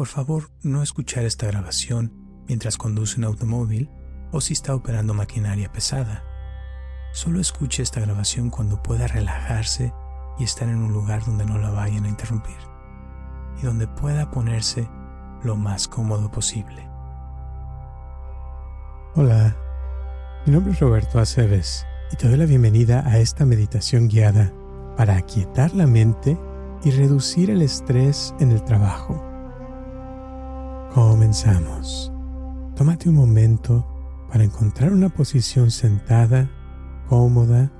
por favor no escuchar esta grabación mientras conduce un automóvil o si está operando maquinaria pesada. Solo escuche esta grabación cuando pueda relajarse y estar en un lugar donde no la vayan a interrumpir y donde pueda ponerse lo más cómodo posible. Hola, mi nombre es Roberto Aceves y te doy la bienvenida a esta meditación guiada para aquietar la mente y reducir el estrés en el trabajo. Comenzamos. Tómate un momento para encontrar una posición sentada, cómoda.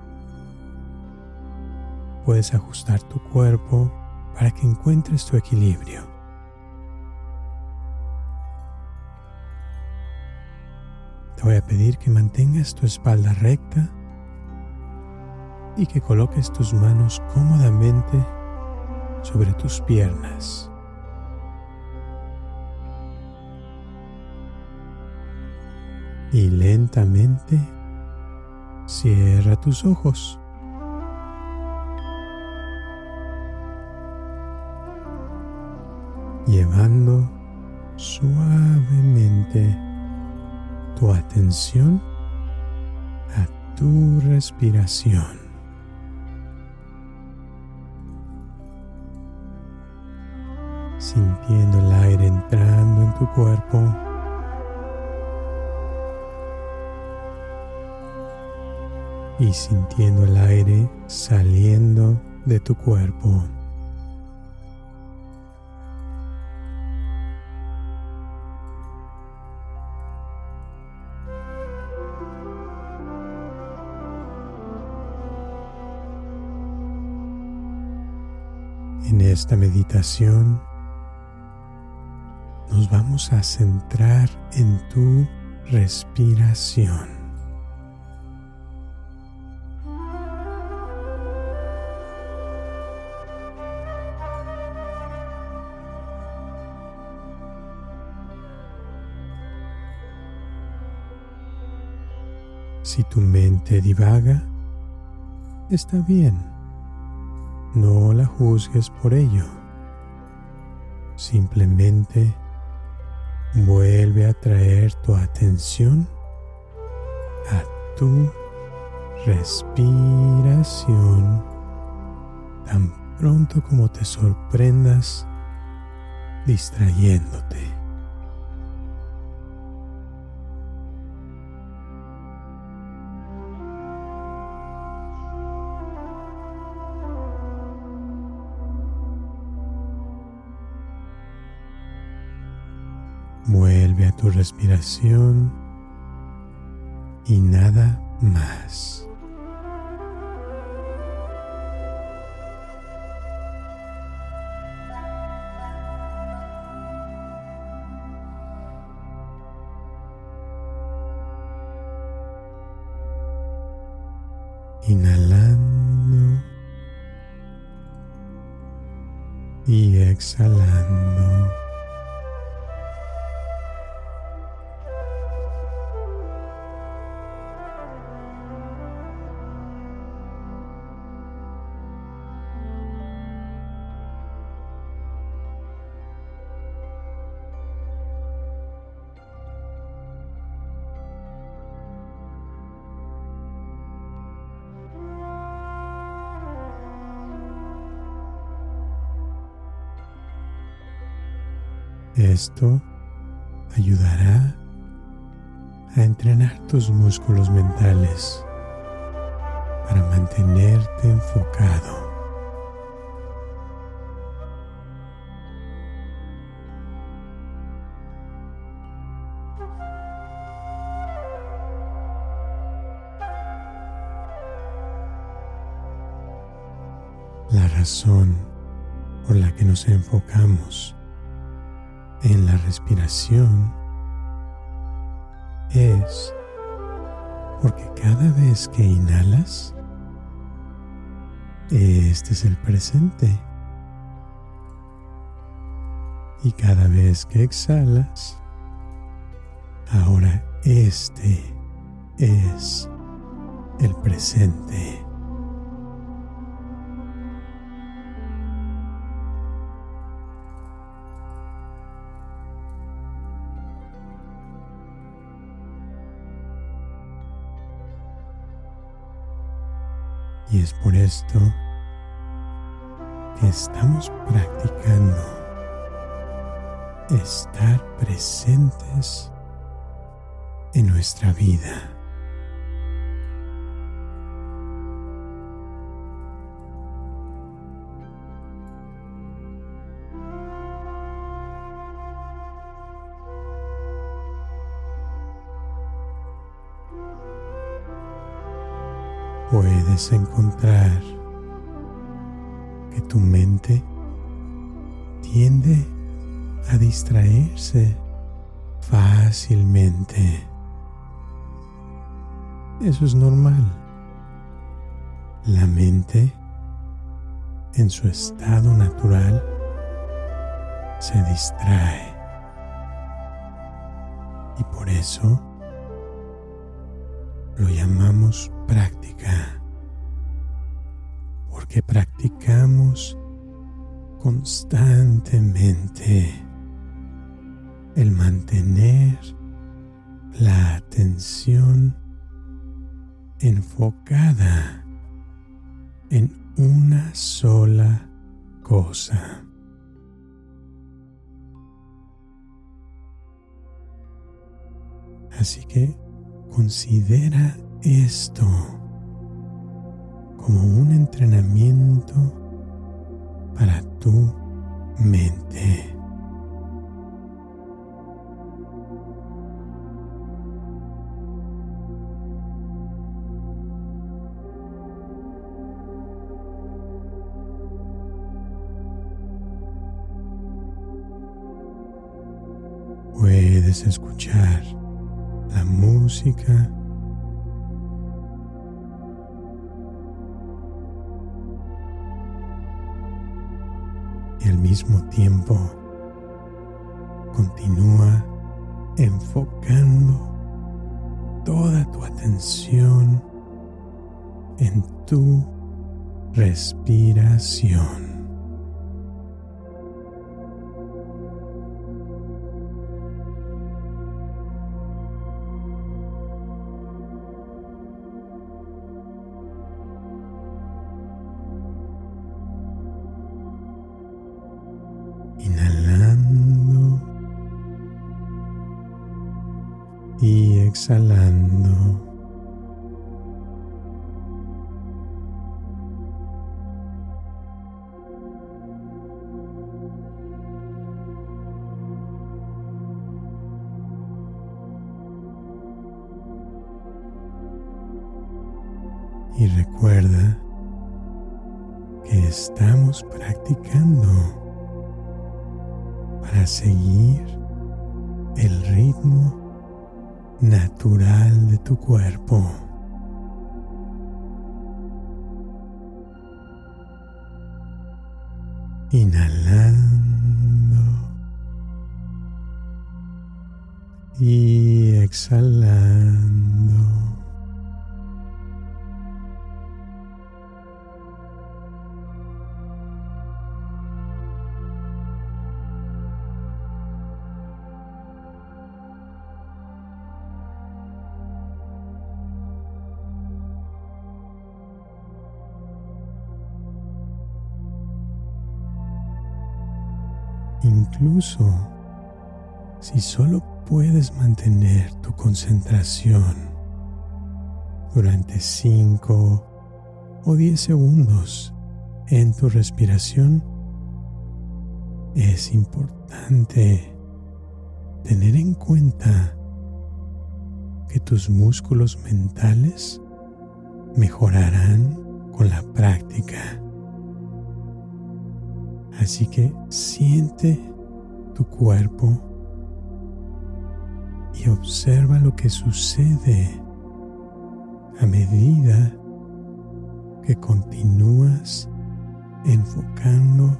Puedes ajustar tu cuerpo para que encuentres tu equilibrio. Te voy a pedir que mantengas tu espalda recta y que coloques tus manos cómodamente sobre tus piernas. Y lentamente cierra tus ojos. Llevando suavemente tu atención a tu respiración. sintiendo el aire entrando en tu cuerpo. Y sintiendo el aire saliendo de tu cuerpo. En esta meditación nos vamos a centrar en tu respiración. Si tu mente divaga, está bien. No la juzgues por ello. Simplemente Vuelve a traer tu atención a tu respiración tan pronto como te sorprendas distrayéndote. Vuelve a tu respiración y nada más. Inhalando y exhalando. Esto ayudará a entrenar tus músculos mentales para mantenerte enfocado. La razón por la que nos enfocamos en la respiración es porque cada vez que inhalas, este es el presente. Y cada vez que exhalas, ahora este es el presente. Y es por esto que estamos practicando estar presentes en nuestra vida. Puedes encontrar que tu mente tiende a distraerse fácilmente. Eso es normal. La mente, en su estado natural, se distrae. Y por eso lo llamamos práctica, porque practicamos constantemente el mantener la atención enfocada en una sola cosa. Así que considera esto como un entrenamiento para tu mente. Puedes escuchar la música al mismo tiempo continúa enfocando toda tu atención en tu respiración. Exhalando. Y recuerda que estamos practicando para seguir el ritmo natural de tu cuerpo. Inhalando y exhalando. Incluso si solo puedes mantener tu concentración durante 5 o 10 segundos en tu respiración, es importante tener en cuenta que tus músculos mentales mejorarán Así que siente tu cuerpo y observa lo que sucede a medida que continúas enfocando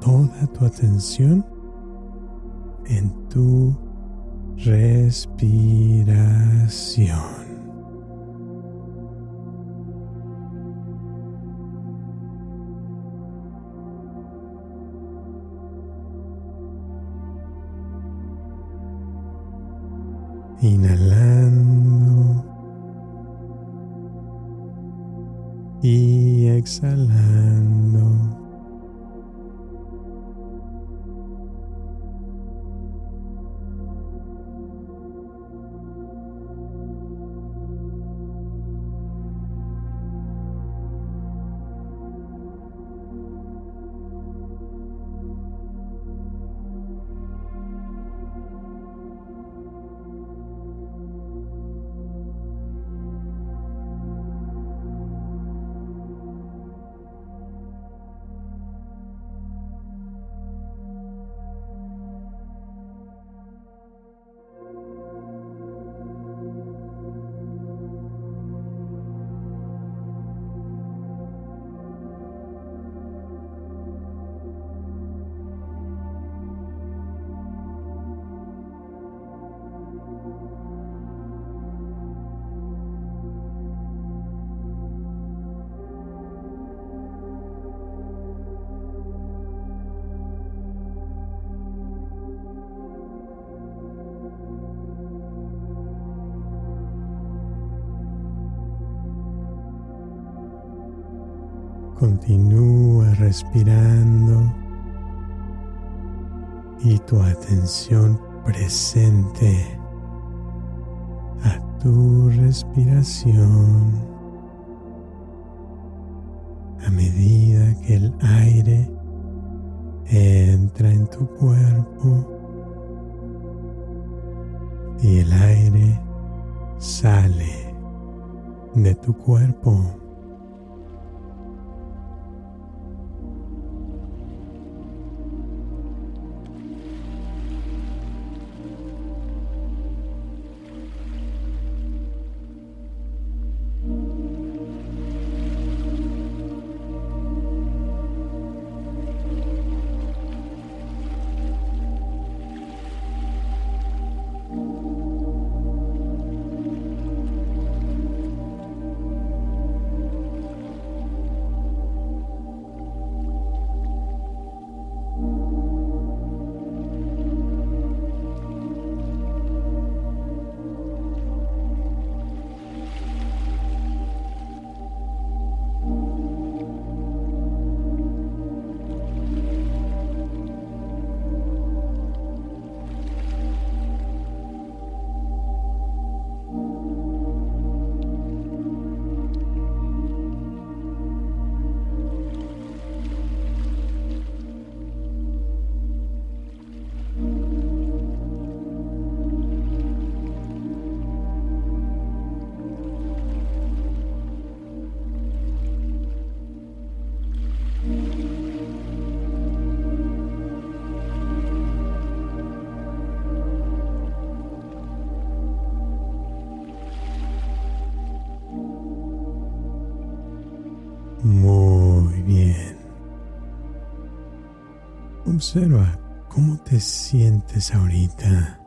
toda tu atención en tu respiración. Inhalando y exhalando. Continúa respirando y tu atención presente a tu respiración a medida que el aire entra en tu cuerpo y el aire sale de tu cuerpo. Observa cómo te sientes ahorita.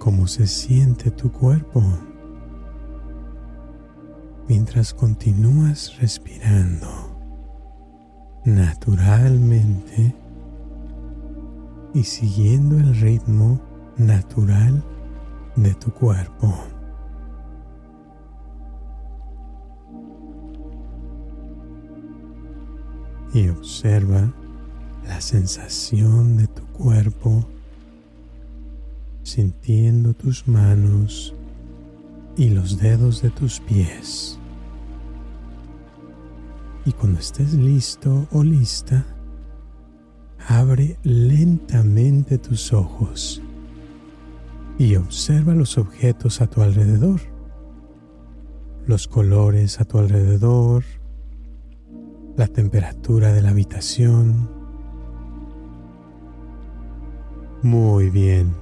Cómo se siente tu cuerpo. Mientras continúas respirando naturalmente y siguiendo el ritmo natural de tu cuerpo. y observa la sensación de tu cuerpo, sintiendo tus manos y los dedos de tus pies. Y cuando estés listo o lista, abre lentamente tus ojos y observa los objetos a tu alrededor, los colores a tu alrededor, la temperatura de la habitación. Muy bien,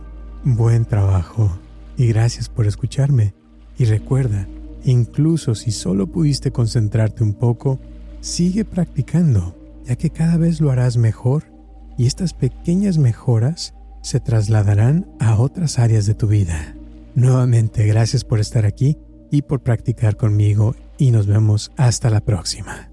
buen trabajo y gracias por escucharme. Y recuerda, incluso si solo pudiste concentrarte un poco, sigue practicando, ya que cada vez lo harás mejor y estas pequeñas mejoras se trasladarán a otras áreas de tu vida. Nuevamente, gracias por estar aquí y por practicar conmigo y nos vemos hasta la próxima.